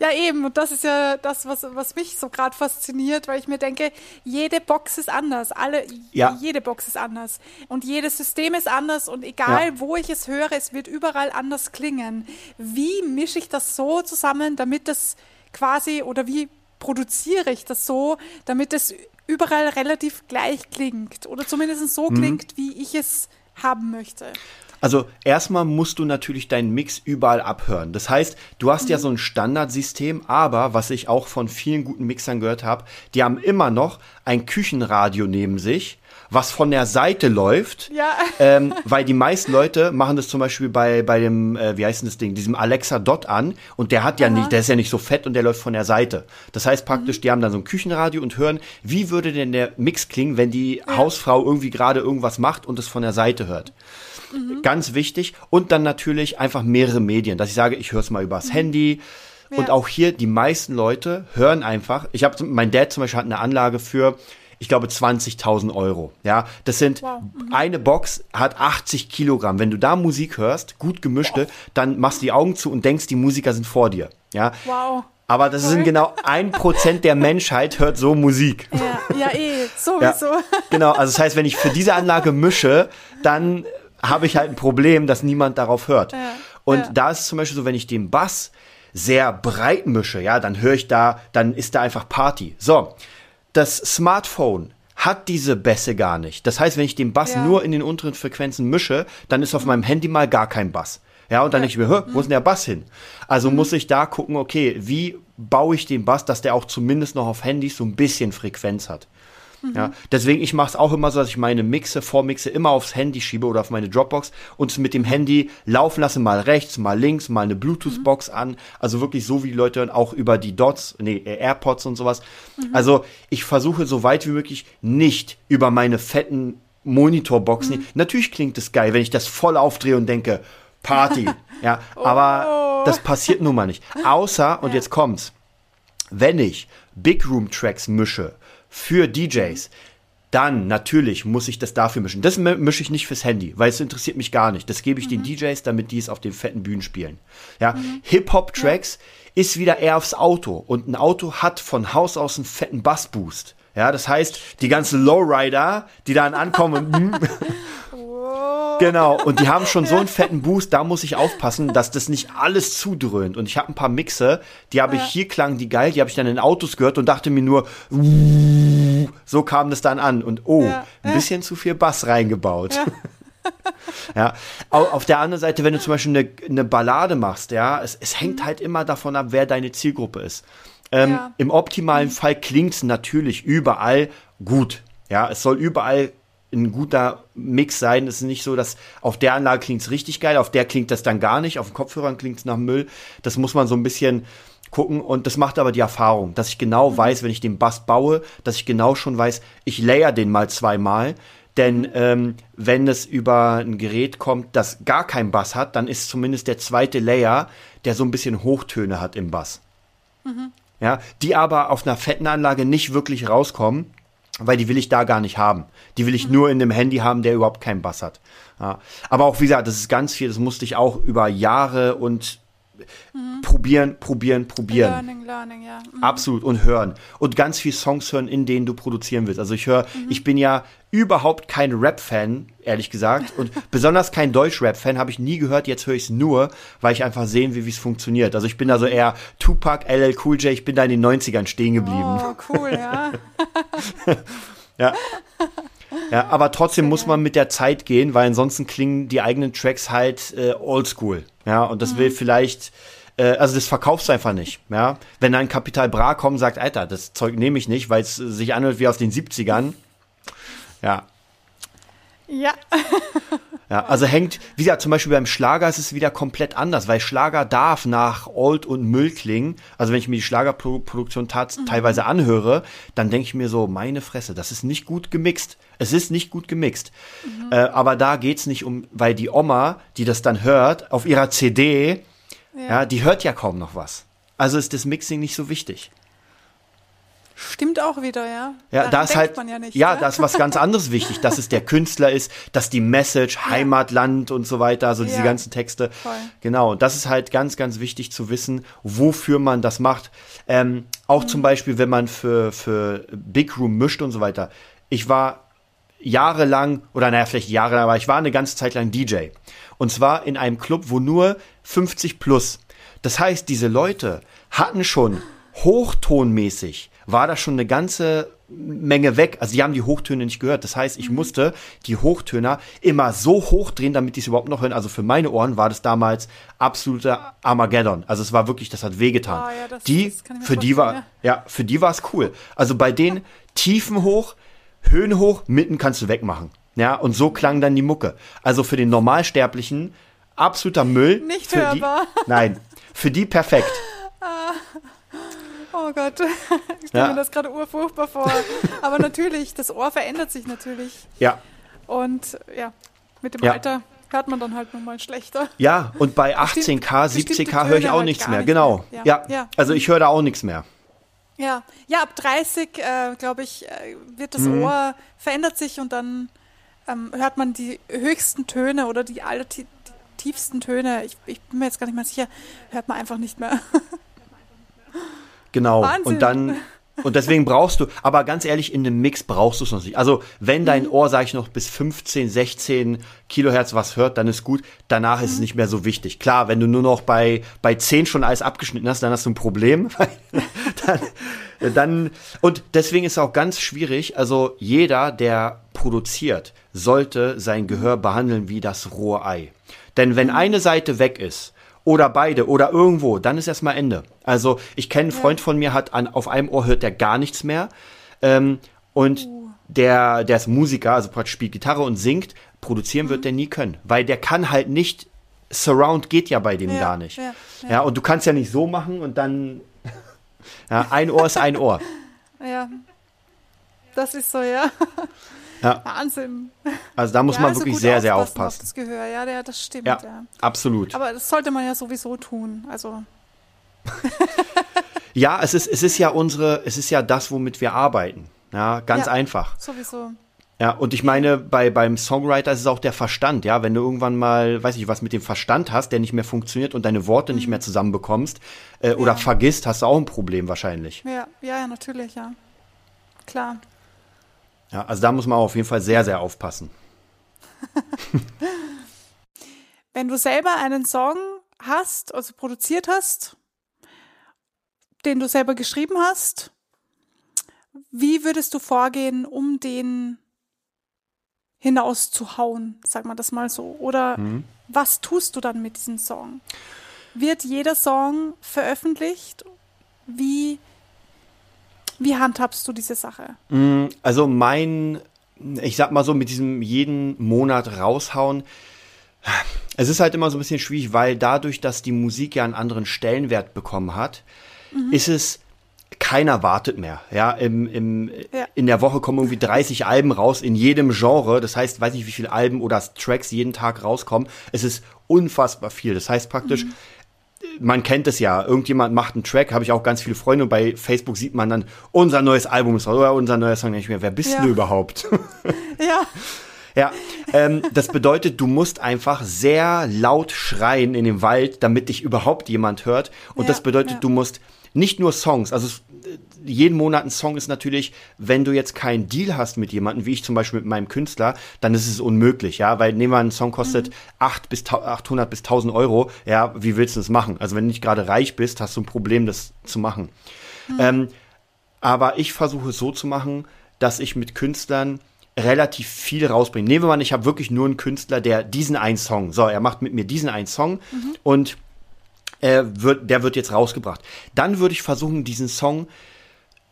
S3: Ja, eben. Und das ist ja das, was, was mich so gerade fasziniert, weil ich mir denke, jede Box ist anders. Alle,
S2: Ja.
S3: jede Box ist anders. Und jedes System ist anders. Und egal,
S2: Ja.
S3: wo ich es höre, es wird überall anders klingen. Wie mische ich das so zusammen, damit das quasi, oder wie produziere ich das so, damit es überall relativ gleich klingt? Oder zumindest
S2: Mhm.
S3: so klingt, wie ich es haben möchte.
S2: Also erstmal musst du natürlich deinen Mix überall abhören. Das heißt, du hast ja so ein Standardsystem, aber was ich auch von vielen guten Mixern gehört habe, die haben immer noch ein Küchenradio neben sich, was von der Seite läuft.
S3: Ja.
S2: Ähm, weil die meisten Leute machen das zum Beispiel bei, bei dem, äh, wie heißt denn das Ding, diesem Alexa Dot an und der hat ja nicht, der ist ja nicht so fett und der läuft von der Seite. Das heißt praktisch, die haben dann so ein Küchenradio und hören, wie würde denn der Mix klingen, wenn die Hausfrau irgendwie gerade irgendwas macht und es von der Seite hört. Ganz wichtig. Und dann natürlich einfach mehrere Medien, dass ich sage, ich höre es mal übers Handy. Und
S3: Ja.
S2: auch hier, die meisten Leute hören einfach. Ich habe, mein Dad zum Beispiel hat eine Anlage für, ich glaube, 20.000 Euro. Ja, das sind,
S3: Wow.
S2: eine Box hat 80 Kilogramm. Wenn du da Musik hörst, gut gemischte, dann machst du die Augen zu und denkst, die Musiker sind vor dir. Ja.
S3: Wow.
S2: Aber das sind genau ein Prozent der Menschheit hört so Musik.
S3: Ja, ja eh,
S2: Ja,
S3: sowieso.
S2: genau, also das heißt, wenn ich für diese Anlage mische, dann habe ich halt ein Problem, dass niemand darauf hört.
S3: Ja,
S2: Und
S3: ja.
S2: da ist es zum Beispiel so, wenn ich den Bass sehr breit mische, ja, dann höre ich da, dann ist da einfach Party. So, das Smartphone hat diese Bässe gar nicht. Das heißt, wenn ich den Bass
S3: Ja.
S2: nur in den unteren Frequenzen mische, dann ist auf meinem Handy mal gar kein Bass. Ja, und dann denke ich mir, wo ist denn der Bass hin? Also muss ich da gucken, okay, wie baue ich den Bass, dass der auch zumindest noch auf Handys so ein bisschen Frequenz hat. Ja, deswegen, ich mache es auch immer so, dass ich meine Mixe, Vormixe immer aufs Handy schiebe oder auf meine Dropbox und es mit dem Handy laufen lasse, mal rechts, mal links, mal eine Bluetooth-Box an. Also wirklich so, wie die Leute hören, auch über die Dots, nee, äh, AirPods und sowas. Also ich versuche so weit wie möglich nicht über meine fetten Monitorboxen. Natürlich klingt es geil, wenn ich das voll aufdrehe und denke, Party. ja, aber das passiert nun mal nicht. Außer, und jetzt kommt's, wenn ich Big Room Tracks mische für DJs, dann natürlich muss ich das dafür mischen. Das mi- mische ich nicht fürs Handy, weil es interessiert mich gar nicht. Das gebe ich den DJs, damit die es auf den fetten Bühnen spielen. Ja, Hip-Hop Tracks ist wieder eher aufs Auto und ein Auto hat von Haus aus einen fetten Bassboost. Ja, das heißt, die ganzen Lowrider, die dann ankommen Genau, und die haben schon so einen fetten Boost, da muss ich aufpassen, dass das nicht alles zudröhnt. Und ich habe ein paar Mixe, die habe ich, hier klangen die geil, die habe ich dann in Autos gehört und dachte mir nur, so kam das dann an. Und oh, ein bisschen zu viel Bass reingebaut. Ja. Au- Auf der anderen Seite, wenn du zum Beispiel eine, eine Ballade machst, ja, es, es hängt halt immer davon ab, wer deine Zielgruppe ist. Ähm,
S3: Ja.
S2: Im optimalen Fall klingt's natürlich überall gut. Ja, es soll überall ein guter Mix sein. Es ist nicht so, dass auf der Anlage klingt's richtig geil, auf der klingt das dann gar nicht, auf den Kopfhörern klingt's nach Müll. Das muss man so ein bisschen gucken und das macht aber die Erfahrung, dass ich genau weiß, wenn ich den Bass baue, dass ich genau schon weiß, ich layer den mal zweimal, denn ähm, wenn es über ein Gerät kommt, das gar keinen Bass hat, dann ist zumindest der zweite Layer, der so ein bisschen Hochtöne hat im Bass. Ja, die aber auf einer fetten Anlage nicht wirklich rauskommen, weil die will ich da gar nicht haben. Die will ich nur in dem Handy haben, der überhaupt keinen Bass hat. Ja. Aber auch wie gesagt, das ist ganz viel, das musste ich auch über Jahre und probieren, probieren, probieren.
S3: Learning, learning, ja. Mhm.
S2: Absolut und hören und ganz viel Songs hören, in denen du produzieren willst. Also ich höre, ich bin ja überhaupt kein Rap-Fan, ehrlich gesagt, und besonders kein Deutsch-Rap-Fan, habe ich nie gehört. Jetzt höre ich es nur, weil ich einfach sehen will, wie es funktioniert. Also ich bin da so eher Tupac, LL Cool J, ich bin da in den 90ern stehen geblieben.
S3: Oh, cool, ja.
S2: Ja. Ja, aber trotzdem muss man mit der Zeit gehen, weil ansonsten klingen die eigenen Tracks halt äh, oldschool. Ja, und das will vielleicht, äh, also das verkaufst du einfach nicht. Ja, wenn dann Kapital Bra kommt und sagt, Alter, das Zeug nehme ich nicht, weil es sich anhört wie aus den 70ern. Ja,
S1: Ja.
S2: Ja, also hängt, wie gesagt, zum Beispiel beim Schlager ist es wieder komplett anders, weil Schlager darf nach Old und Müll klingen. Also wenn ich mir die Schlagerproduktion tats teilweise anhöre, dann denke ich mir so, meine Fresse, das ist nicht gut gemixt. Es ist nicht gut gemixt. Äh, aber da geht's nicht um, weil die Oma, die das dann hört, auf ihrer CD, ja. die hört ja kaum noch was. Also ist das Mixing nicht so wichtig.
S1: Stimmt auch wieder, ja.
S2: Ja, da ist halt,
S1: ja, nicht,
S2: ja,
S1: ne?
S2: da ist was ganz anderes wichtig, dass es der Künstler ist, dass die Message, Heimatland und so weiter, so diese
S1: Ja,
S2: ganzen Texte.
S1: voll.
S2: Genau, und das ist halt ganz, ganz wichtig zu wissen, wofür man das macht. Ähm, auch
S1: Mhm.
S2: zum Beispiel, wenn man für, für Big Room mischt und so weiter. Ich war jahrelang, oder naja, vielleicht jahrelang, aber ich war eine ganze Zeit lang DJ. Und zwar in einem Club, wo nur 50 plus. Das heißt, diese Leute hatten schon hochtonmäßig, war da schon eine ganze Menge weg. Also die haben die Hochtöne nicht gehört. Das heißt, ich
S1: Mhm.
S2: musste die Hochtöner immer so hochdrehen, damit die es überhaupt noch hören. Also für meine Ohren war das damals absoluter Armageddon. Also es war wirklich, das hat wehgetan.
S1: Ah, ja, das-
S2: die,
S1: das
S2: für die war, ja, für die war es cool. Also bei den Tiefen hoch, Höhen hoch, mitten kannst du wegmachen. Ja, und so klang dann die Mucke. Also für den Normalsterblichen absoluter Müll.
S1: Nicht
S2: für
S1: hörbar.
S2: Die, nein, für die perfekt.
S1: Oh Gott, ich stelle
S2: Ja.
S1: mir das gerade urfurchtbar vor. Aber natürlich, das Ohr verändert sich natürlich.
S2: Ja,
S1: Und ja, mit dem
S2: Ja.
S1: Alter hört man dann halt nun mal schlechter.
S2: ja, und bei
S1: Bestimmt-
S2: 18K,
S1: bestimmte
S2: 70K höre ich auch
S1: halt
S2: nichts mehr.
S1: nicht
S2: Genau.
S1: mehr.
S2: Ja.
S1: Ja.
S2: Also ich höre da auch nichts mehr.
S1: Ja, ja ab 30, äh, glaube ich, äh, wird das
S2: Mhm.
S1: Ohr, verändert sich und dann ähm, hört man die höchsten Töne oder die aller die tiefsten Töne. Ich, ich bin mir jetzt gar nicht mehr sicher, hört man einfach nicht mehr.
S2: Genau.
S1: Wahnsinn.
S2: Und dann, und deswegen brauchst du, aber ganz ehrlich, in dem Mix brauchst du es noch nicht. Also, wenn
S1: Mhm.
S2: dein Ohr, sag ich noch, bis 15, 16 Kilohertz was hört, dann ist gut. Danach
S1: Mhm.
S2: ist es nicht mehr so wichtig. Klar, wenn du nur noch bei, bei 10 schon alles abgeschnitten hast, dann hast du ein Problem. dann, dann, und deswegen ist es auch ganz schwierig. Also, jeder, der produziert, sollte sein Gehör behandeln wie das rohe Ei. Denn wenn eine Seite weg ist, oder beide oder irgendwo, dann ist erstmal Ende. Also ich kenne einen Freund von mir, hat an, auf einem Ohr hört der gar nichts mehr. Ähm, und der, der ist Musiker, also praktisch spielt Gitarre und singt, produzieren wird der nie können. Weil der kann halt nicht, Surround geht ja bei dem
S1: Ja,
S2: gar nicht.
S1: ja,
S2: Ja,
S1: ja.
S2: und du kannst ja nicht so machen und dann, ja, ein Ohr ist ein Ohr.
S1: ja, das ist so, ja.
S2: Ja.
S1: Wahnsinn.
S2: Also da muss
S1: ja,
S2: man wirklich sehr, sehr
S1: aufpassen auf. Das Gehör, ja, der, das stimmt,
S2: Ja,
S1: ja.
S2: absolut.
S1: Aber das sollte man ja sowieso tun. Also,
S2: Ja, es ist, es ist ja unsere, es ist ja das, womit wir arbeiten. Ja, ganz
S1: Ja.
S2: einfach.
S1: sowieso.
S2: Ja, und ich meine, bei, beim Songwriter ist es auch der Verstand, ja. Wenn du irgendwann mal, weiß ich, was mit dem Verstand hast, der nicht mehr funktioniert und deine Worte nicht mehr zusammenbekommst äh, oder
S1: Ja.
S2: vergisst, hast du auch ein Problem wahrscheinlich.
S1: Ja, ja, ja, natürlich, ja. Klar.
S2: Ja, also da muss man auf jeden Fall sehr, sehr aufpassen.
S1: Wenn du selber einen Song hast, also produziert hast, den du selber geschrieben hast, wie würdest du vorgehen, um den hinauszuhauen, sag mal das mal so? Oder
S2: Mhm.
S1: was tust du dann mit diesem Song? Wird jeder Song veröffentlicht? Wie, wie handhabst du diese Sache?
S2: Mm, Also mein, ich sag mal so, mit diesem jeden Monat raushauen, es ist halt immer so ein bisschen schwierig, weil dadurch, dass die Musik ja einen anderen Stellenwert bekommen hat, ist es, keiner wartet mehr. Ja, im, im,
S1: Ja.
S2: in der Woche kommen irgendwie 30 Alben raus in jedem Genre. Das heißt, weiß nicht, wie viele Alben oder Tracks jeden Tag rauskommen. Es ist unfassbar viel. Das heißt praktisch, man kennt es ja, irgendjemand macht einen Track, habe ich auch ganz viele Freunde und bei Facebook sieht man dann, unser neues Album ist raus oder unser neuer Song, nicht mehr. Wer bist
S1: Ja.
S2: du überhaupt?
S1: Ja,
S2: Ja, ähm, das bedeutet, du musst einfach sehr laut schreien in dem Wald, damit dich überhaupt jemand hört. Und
S1: Ja,
S2: das bedeutet,
S1: ja.
S2: du musst nicht nur Songs, also es- jeden Monat ein Song ist natürlich, wenn du jetzt keinen Deal hast mit jemandem, wie ich zum Beispiel mit meinem Künstler, dann ist es unmöglich, ja, weil nehmen wir einen Song kostet
S1: Mhm.
S2: 8 bis 800 bis 1000 Euro, ja, wie willst du das machen? Also wenn du nicht gerade reich bist, hast du ein Problem, das zu machen.
S1: Mhm.
S2: Ähm, aber ich versuche es so zu machen, dass ich mit Künstlern relativ viel rausbringen. Nehmen wir mal, ich habe wirklich nur einen Künstler, der diesen einen Song, so, er macht mit mir diesen einen Song mhm. und äh, wird, der wird jetzt rausgebracht. Dann würde ich versuchen, diesen Song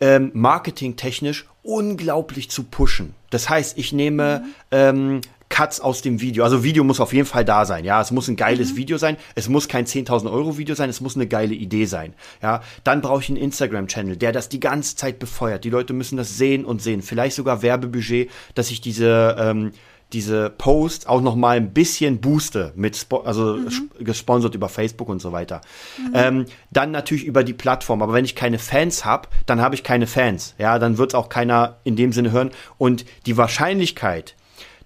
S2: ähm, marketingtechnisch unglaublich zu pushen. Das heißt, ich nehme mhm. ähm, Cuts aus dem Video. Also Video muss auf jeden Fall da sein. Ja, es muss ein geiles mhm. Video sein. Es muss kein 10.000 Euro Video sein. Es muss eine geile Idee sein. Ja, dann brauche ich einen Instagram-Channel, der das die ganze Zeit befeuert. Die Leute müssen das sehen und sehen. Vielleicht sogar Werbebudget, dass ich diese ähm, diese Posts auch noch mal ein bisschen booste mit Spo also mhm. gesponsert über Facebook und so weiter. Mhm. Ähm, dann natürlich über die Plattform. Aber wenn ich keine Fans habe, dann habe ich keine Fans. Ja, dann wird auch keiner in dem Sinne hören. Und die Wahrscheinlichkeit,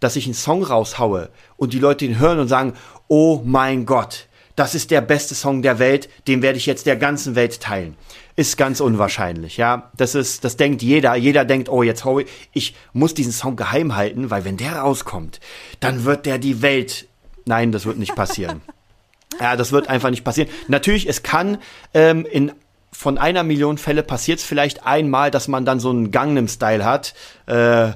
S2: dass ich einen Song raushaue und die Leute ihn hören und sagen, oh mein Gott, das ist der beste Song der Welt, den werde ich jetzt der ganzen Welt teilen. Ist ganz unwahrscheinlich, ja. Das ist, das denkt jeder. Jeder denkt, oh, jetzt hau ich, ich muss diesen Song geheim halten, weil wenn der rauskommt, dann wird der die Welt. Nein, das wird nicht passieren. ja, das wird einfach nicht passieren. Natürlich, es kann ähm, in von einer Million Fälle passiert es vielleicht einmal, dass man dann so einen Gangnam-Style hat. Äh,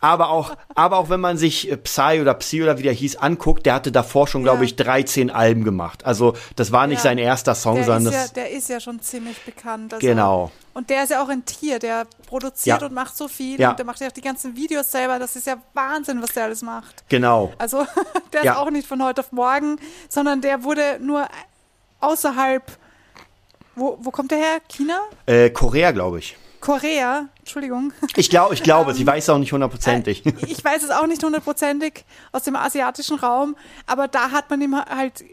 S2: aber auch, aber auch wenn man sich äh, Psy oder Psy oder wie der hieß anguckt, der hatte davor schon, glaube ich, 13 Alben gemacht. Also das war nicht ja. sein erster Song,
S3: der
S2: sondern
S3: ist ja, der ist ja schon ziemlich bekannt.
S2: Also, genau.
S3: Und der ist ja auch ein Tier, der produziert ja. und macht so viel ja. und der macht ja auch die ganzen Videos selber. Das ist ja Wahnsinn, was der alles macht.
S2: Genau.
S3: Also der ist auch nicht von heute auf morgen, sondern der wurde nur außerhalb wo, wo kommt der her? China?
S2: Äh, Korea, glaube ich.
S3: Korea, Entschuldigung.
S2: Ich glaube, ich glaube, sie weiß auch nicht hundertprozentig.
S3: Äh, ich weiß es auch nicht hundertprozentig aus dem asiatischen Raum, aber da hat man ihn halt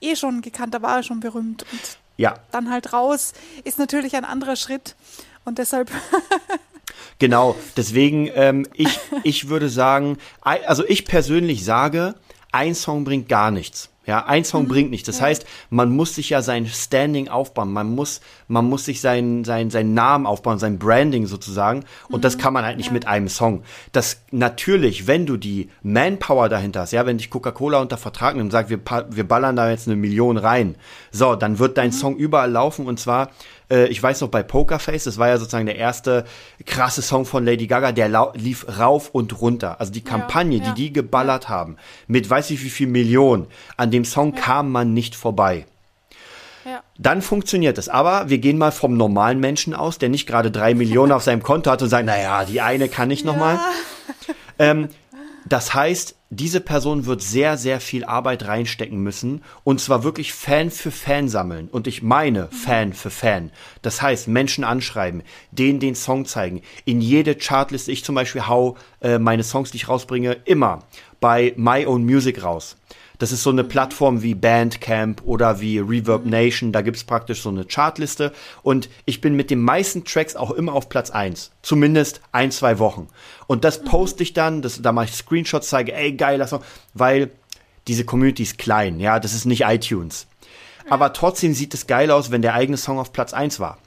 S3: eh schon gekannt, da war er schon berühmt. Und
S2: ja.
S3: dann halt raus ist natürlich ein anderer Schritt und deshalb.
S2: genau, deswegen, ähm, ich, ich würde sagen, also ich persönlich sage, ein Song bringt gar nichts. Ja, ein Song mhm. bringt nichts. Das ja. heißt, man muss sich ja sein Standing aufbauen. Man muss, man muss sich seinen, sein, seinen Namen aufbauen, sein Branding sozusagen. Und mhm. das kann man halt nicht ja. mit einem Song. Das natürlich, wenn du die Manpower dahinter hast, ja, wenn dich Coca-Cola unter Vertrag nimmt und sagt, wir, wir ballern da jetzt eine Million rein. So, dann wird dein mhm. Song überall laufen und zwar äh, ich weiß noch bei Pokerface, das war ja sozusagen der erste krasse Song von Lady Gaga, der lief rauf und runter. Also die Kampagne, ja, ja. die die geballert haben, mit weiß ich wie viel Millionen, an dem Song kam man nicht vorbei. Dann funktioniert es. Aber wir gehen mal vom normalen Menschen aus, der nicht gerade drei Millionen auf seinem Konto hat und sagt, naja, die eine kann ich nochmal. Ähm, das heißt, diese Person wird sehr, sehr viel Arbeit reinstecken müssen und zwar wirklich Fan für Fan sammeln. Und ich meine Fan für Fan. Das heißt, Menschen anschreiben, denen den Song zeigen, in jede Chartliste. Ich zum Beispiel hau äh, meine Songs, die ich rausbringe, immer bei My Own Music raus. Das ist so eine Plattform wie Bandcamp oder wie Reverb Nation. Da gibt's praktisch so eine Chartliste. Und ich bin mit den meisten Tracks auch immer auf Platz eins, Zumindest ein, zwei Wochen. Und das poste ich dann, das, da mache ich Screenshots, zeige, ey, geiler Song, weil diese Community ist klein. Ja, das ist nicht iTunes. Aber trotzdem sieht es geil aus, wenn der eigene Song auf Platz eins war.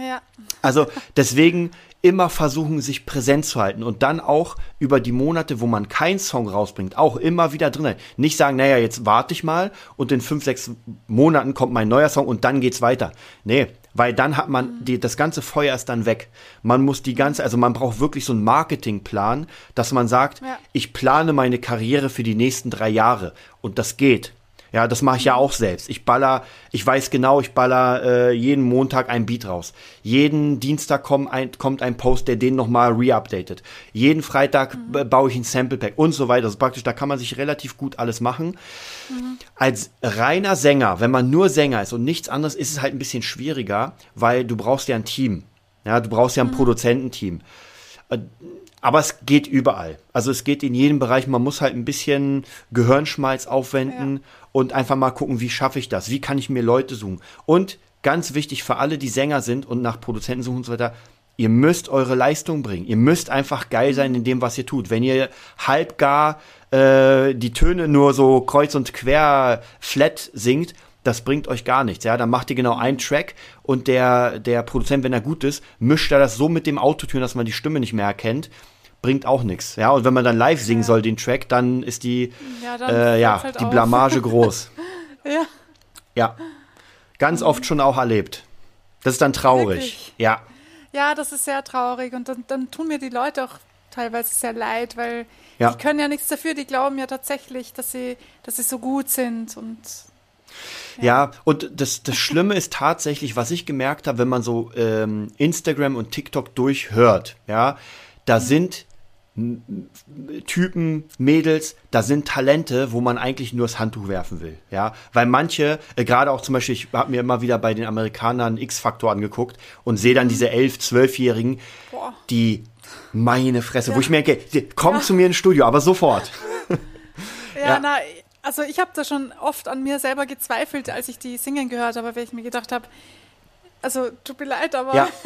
S3: Ja.
S2: Also deswegen immer versuchen, sich präsent zu halten und dann auch über die Monate, wo man keinen Song rausbringt, auch immer wieder drin. Nicht sagen, naja, jetzt warte ich mal und in fünf, sechs Monaten kommt mein neuer Song und dann geht's weiter. Nee, weil dann hat man die, das ganze Feuer ist dann weg. Man muss die ganze, also man braucht wirklich so einen Marketingplan, dass man sagt, ja. ich plane meine Karriere für die nächsten drei Jahre und das geht. Ja, das mache ich ja auch selbst. Ich baller, ich weiß genau, ich baller äh, jeden Montag ein Beat raus. Jeden Dienstag kommt ein, kommt ein Post, der den nochmal reupdatet. Jeden Freitag mhm. baue ich ein Sample Pack und so weiter. Also praktisch, da kann man sich relativ gut alles machen. Mhm. Als reiner Sänger, wenn man nur Sänger ist und nichts anderes, ist es halt ein bisschen schwieriger, weil du brauchst ja ein Team. Ja, du brauchst ja ein mhm. Produzententeam. Aber es geht überall. Also es geht in jedem Bereich. Man muss halt ein bisschen Gehirnschmalz aufwenden ja. und einfach mal gucken, wie schaffe ich das? Wie kann ich mir Leute suchen? Und ganz wichtig für alle, die Sänger sind und nach Produzenten suchen und so weiter, ihr müsst eure Leistung bringen. Ihr müsst einfach geil sein in dem, was ihr tut. Wenn ihr halb gar äh, die Töne nur so kreuz und quer flat singt, das bringt euch gar nichts. Ja, dann macht ihr genau einen Track und der, der Produzent, wenn er gut ist, mischt er das so mit dem Autotune, dass man die Stimme nicht mehr erkennt. Bringt auch nichts. Ja, und wenn man dann live singen soll, den Track, dann ist die, ja, äh, ja halt die Blamage groß.
S3: ja.
S2: Ja. Ganz oft schon auch erlebt. Das ist dann traurig. Wirklich? Ja.
S3: Ja, das ist sehr traurig. Und dann, dann tun mir die Leute auch
S1: teilweise sehr leid, weil
S2: Ja.
S1: die können ja nichts dafür, die glauben ja tatsächlich, dass sie, dass sie so gut sind und
S2: Ja, und das, das Schlimme ist tatsächlich, was ich gemerkt habe, wenn man so ähm, Instagram und TikTok durchhört, ja, da sind m- m- Typen, Mädels, da sind Talente, wo man eigentlich nur das Handtuch werfen will, ja, weil manche, äh, gerade auch zum Beispiel, ich habe mir immer wieder bei den Amerikanern X-Faktor angeguckt und sehe dann diese elf, zwölfjährigen, die meine Fresse, wo ich merke, komm zu mir ins Studio, aber sofort.
S1: Ja,
S2: Ja.
S1: na, also ich habe da schon oft an mir selber gezweifelt, als ich die singen gehört habe, weil ich mir gedacht habe, also tut mir leid, aber
S2: Ja.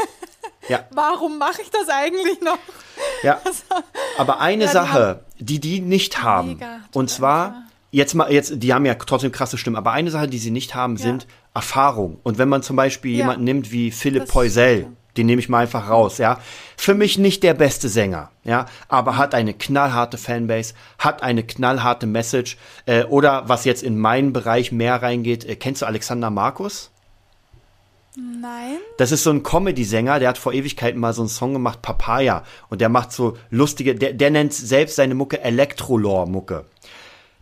S2: Ja,
S1: warum mache ich das eigentlich noch?
S2: Ja. Aber eine
S1: Ja, die
S2: Sache, die die nicht haben,
S1: Mega,
S2: und zwar jetzt mal jetzt, die haben ja trotzdem krasse Stimmen, aber eine Sache, die sie nicht haben, sind Erfahrung. Und wenn man zum Beispiel jemanden nimmt wie Philipp Poisel, den nehme ich mal einfach raus, ja. Für mich nicht der beste Sänger, ja, aber hat eine knallharte Fanbase, hat eine knallharte Message. Äh, oder was jetzt in meinen Bereich mehr reingeht, äh, kennst du Alexander Markus?
S1: Nein.
S2: Das ist so ein Comedy-Sänger, der hat vor Ewigkeiten mal so einen Song gemacht, Papaya. Und der macht so lustige, der, der nennt selbst seine Mucke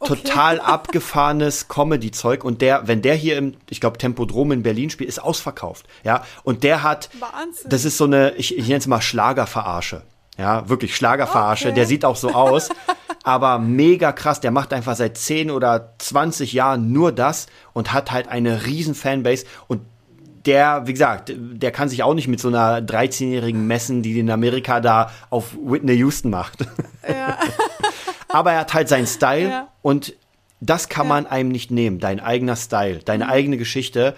S2: Elektrolore-Mucke. Total abgefahrenes Comedy-Zeug. Und der, wenn der hier im, ich glaube, Tempodrom in Berlin spielt, ist ausverkauft. Ja. Und der hat,
S1: Wahnsinn.
S2: das ist so eine, ich, ich nenne es mal Schlagerverarsche. Ja, wirklich Schlagerverarsche.
S1: Okay.
S2: Der sieht auch so aus. aber mega krass. Der macht einfach seit 10 oder 20 Jahren nur das und hat halt eine riesen Fanbase. Und der, wie gesagt, der kann sich auch nicht mit so einer 13-jährigen messen, die in Amerika da auf Whitney Houston macht.
S1: Ja.
S2: Aber er hat halt seinen Style
S1: Ja.
S2: und das kann man einem nicht nehmen. Dein eigener Style, deine eigene Geschichte.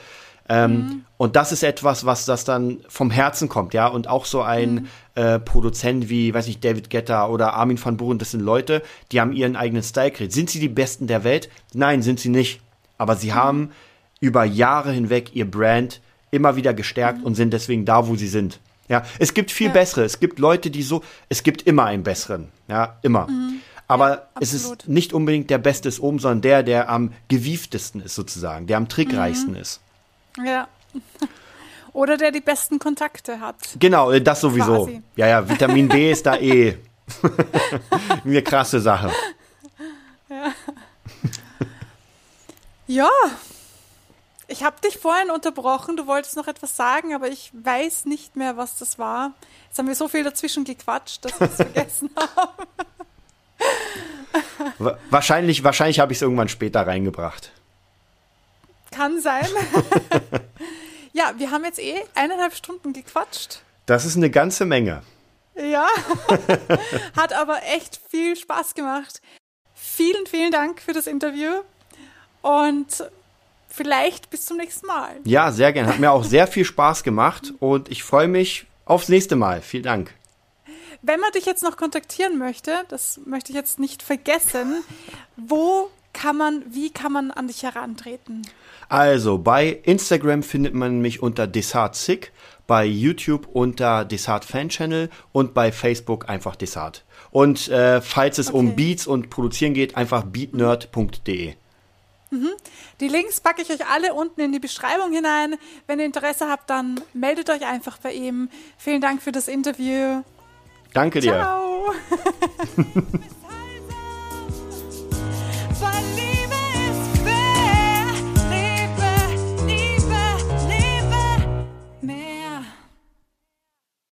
S2: Ähm, Und das ist etwas, was das dann vom Herzen kommt, ja. Und auch so ein äh, Produzent wie, weiß nicht, David Guetta oder Armin van Buuren, das sind Leute, die haben ihren eigenen Style kreiert. Sind sie die Besten der Welt? Nein, sind sie nicht. Aber sie haben über Jahre hinweg ihr Brand immer wieder gestärkt und sind deswegen da, wo sie sind. Ja, es gibt viel
S1: Ja.
S2: bessere. Es gibt Leute, die so, es gibt immer einen besseren. Ja, immer. Aber
S1: Ja,
S2: es ist nicht unbedingt der Beste ist oben, sondern der, der am gewieftesten ist sozusagen, der am trickreichsten ist.
S1: ja. Oder der die besten Kontakte hat.
S2: Genau, äh, das sowieso.
S1: Quasi.
S2: Ja, ja, Vitamin B ist da eh eine krasse Sache.
S1: Ja. Ich habe dich vorhin unterbrochen, du wolltest noch etwas sagen, aber ich weiß nicht mehr, was das war. Jetzt haben wir so viel dazwischen gequatscht, dass ich es vergessen habe.
S2: Wa- Wahrscheinlich, wahrscheinlich habe ich es irgendwann später reingebracht.
S1: Kann sein. ja, wir haben jetzt eh eineinhalb Stunden gequatscht.
S2: Das ist eine ganze Menge.
S1: Ja, hat aber echt viel Spaß gemacht. Vielen, vielen Dank für das Interview und vielleicht bis zum nächsten Mal.
S2: Ja, sehr gern. Hat mir auch sehr viel Spaß gemacht und ich freue mich aufs nächste Mal. Vielen Dank.
S1: Wenn man dich jetzt noch kontaktieren möchte, das möchte ich jetzt nicht vergessen, wo kann man, wie kann man an dich herantreten?
S2: Also, bei Instagram findet man mich unter Desart bei YouTube unter Desart Fan Channel und bei Facebook einfach Desart. Und äh, falls es um
S1: Okay.
S2: Beats und Produzieren geht, einfach beatnerd.de.
S1: Die Links packe ich euch alle unten in die Beschreibung hinein. Wenn ihr Interesse habt, dann meldet euch einfach bei ihm. Vielen Dank für das Interview.
S2: Danke dir.
S1: Ciao.